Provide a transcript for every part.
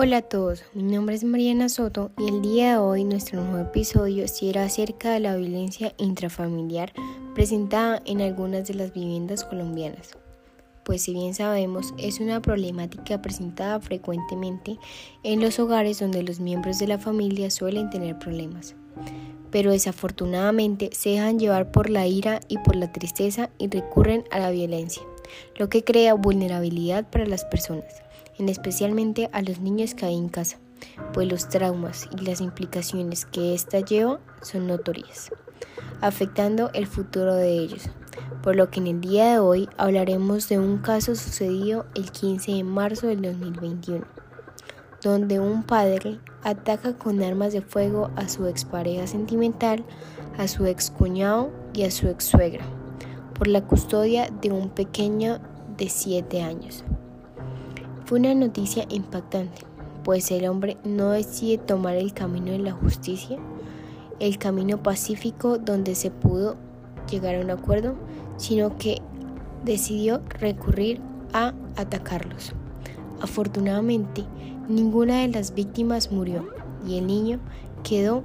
Hola a todos, mi nombre es Mariana Soto y el día de hoy nuestro nuevo episodio será acerca de la violencia intrafamiliar presentada en algunas de las viviendas colombianas. Pues si bien sabemos, es una problemática presentada frecuentemente en los hogares donde los miembros de la familia suelen tener problemas. Pero desafortunadamente se dejan llevar por la ira y por la tristeza y recurren a la violencia, lo que crea vulnerabilidad para las personas en especialmente a los niños que hay en casa, pues los traumas y las implicaciones que ésta lleva son notorias, afectando el futuro de ellos. Por lo que en el día de hoy hablaremos de un caso sucedido el 15 de marzo del 2021, donde un padre ataca con armas de fuego a su expareja sentimental, a su excuñado y a su ex suegra, por la custodia de un pequeño de 7 años. Fue una noticia impactante, pues el hombre no decide tomar el camino de la justicia, el camino pacífico donde se pudo llegar a un acuerdo, sino que decidió recurrir a atacarlos. Afortunadamente, ninguna de las víctimas murió y el niño quedó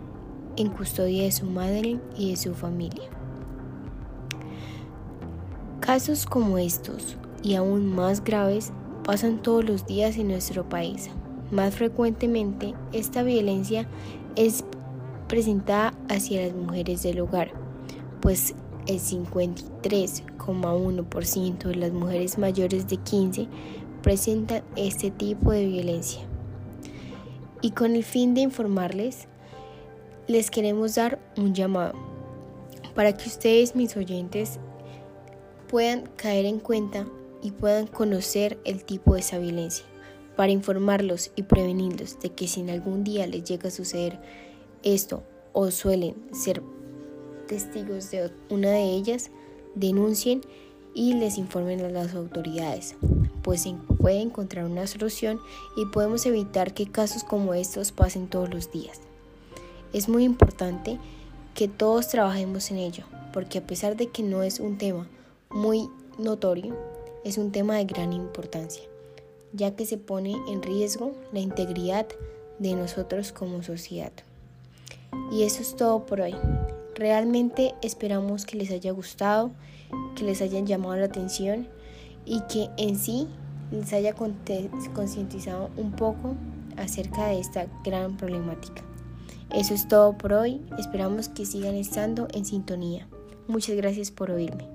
en custodia de su madre y de su familia. Casos como estos y aún más graves pasan todos los días en nuestro país. Más frecuentemente, esta violencia es presentada hacia las mujeres del hogar, pues el 53,1% de las mujeres mayores de 15 presentan este tipo de violencia. Y con el fin de informarles, les queremos dar un llamado para que ustedes, mis oyentes, puedan caer en cuenta y puedan conocer el tipo de esa violencia, para informarlos y prevenirlos de que si algún día les llega a suceder esto o suelen ser testigos de una de ellas, denuncien y les informen a las autoridades, pues se puede encontrar una solución y podemos evitar que casos como estos pasen todos los días. Es muy importante que todos trabajemos en ello, porque a pesar de que no es un tema muy notorio, es un tema de gran importancia, ya que se pone en riesgo la integridad de nosotros como sociedad. Y eso es todo por hoy. Realmente esperamos que les haya gustado, que les hayan llamado la atención y que en sí les haya concientizado un poco acerca de esta gran problemática. Eso es todo por hoy. Esperamos que sigan estando en sintonía. Muchas gracias por oírme.